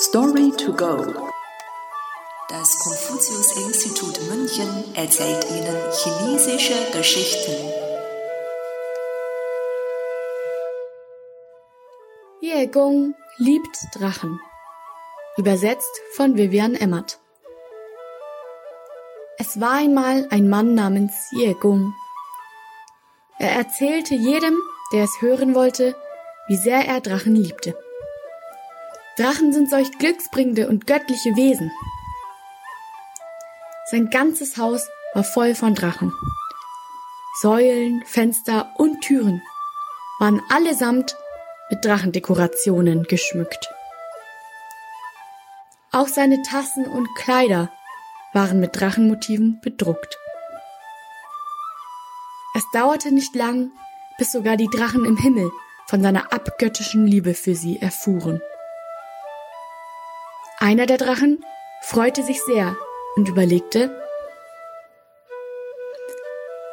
Story to go. Das Konfuzius-Institut München erzählt Ihnen chinesische Geschichten. Ye Gong liebt Drachen. Übersetzt von Vivian Emmert. Es war einmal ein Mann namens Ye Gong. Er erzählte jedem, der es hören wollte, wie sehr er Drachen liebte. Drachen sind solch glücksbringende und göttliche Wesen. Sein ganzes Haus war voll von Drachen. Säulen, Fenster und Türen waren allesamt mit Drachendekorationen geschmückt. Auch seine Tassen und Kleider waren mit Drachenmotiven bedruckt. Es dauerte nicht lang, bis sogar die Drachen im Himmel von seiner abgöttischen Liebe für sie erfuhren. Einer der Drachen freute sich sehr und überlegte,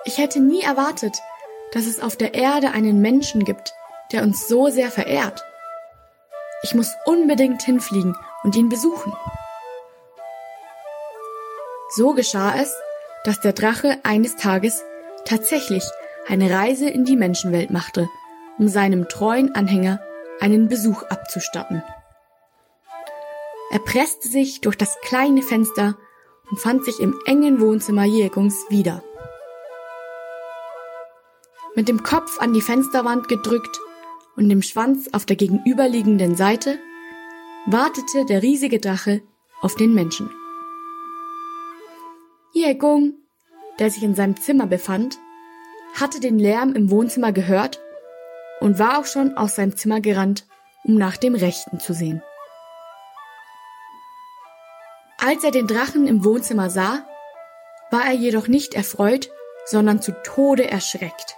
ich hätte nie erwartet, dass es auf der Erde einen Menschen gibt, der uns so sehr verehrt. Ich muss unbedingt hinfliegen und ihn besuchen. So geschah es, dass der Drache eines Tages tatsächlich eine Reise in die Menschenwelt machte, um seinem treuen Anhänger einen Besuch abzustatten. Er presste sich durch das kleine Fenster und fand sich im engen Wohnzimmer Jegungs wieder. Mit dem Kopf an die Fensterwand gedrückt und dem Schwanz auf der gegenüberliegenden Seite wartete der riesige Drache auf den Menschen. Jegung, der sich in seinem Zimmer befand, hatte den Lärm im Wohnzimmer gehört und war auch schon aus seinem Zimmer gerannt, um nach dem Rechten zu sehen. Als er den Drachen im Wohnzimmer sah, war er jedoch nicht erfreut, sondern zu Tode erschreckt.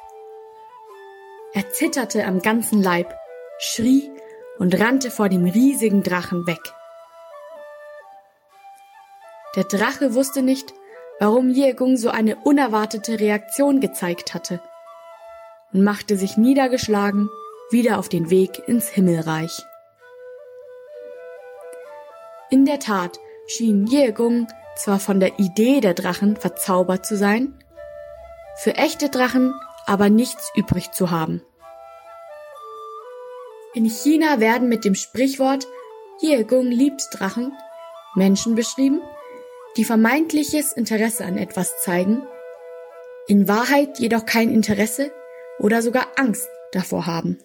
Er zitterte am ganzen Leib, schrie und rannte vor dem riesigen Drachen weg. Der Drache wusste nicht, warum Jegung so eine unerwartete Reaktion gezeigt hatte und machte sich niedergeschlagen wieder auf den Weg ins Himmelreich. In der Tat schien Jegung zwar von der Idee der Drachen verzaubert zu sein, für echte Drachen aber nichts übrig zu haben. In China werden mit dem Sprichwort Jegung liebt Drachen Menschen beschrieben, die vermeintliches Interesse an etwas zeigen, in Wahrheit jedoch kein Interesse oder sogar Angst davor haben.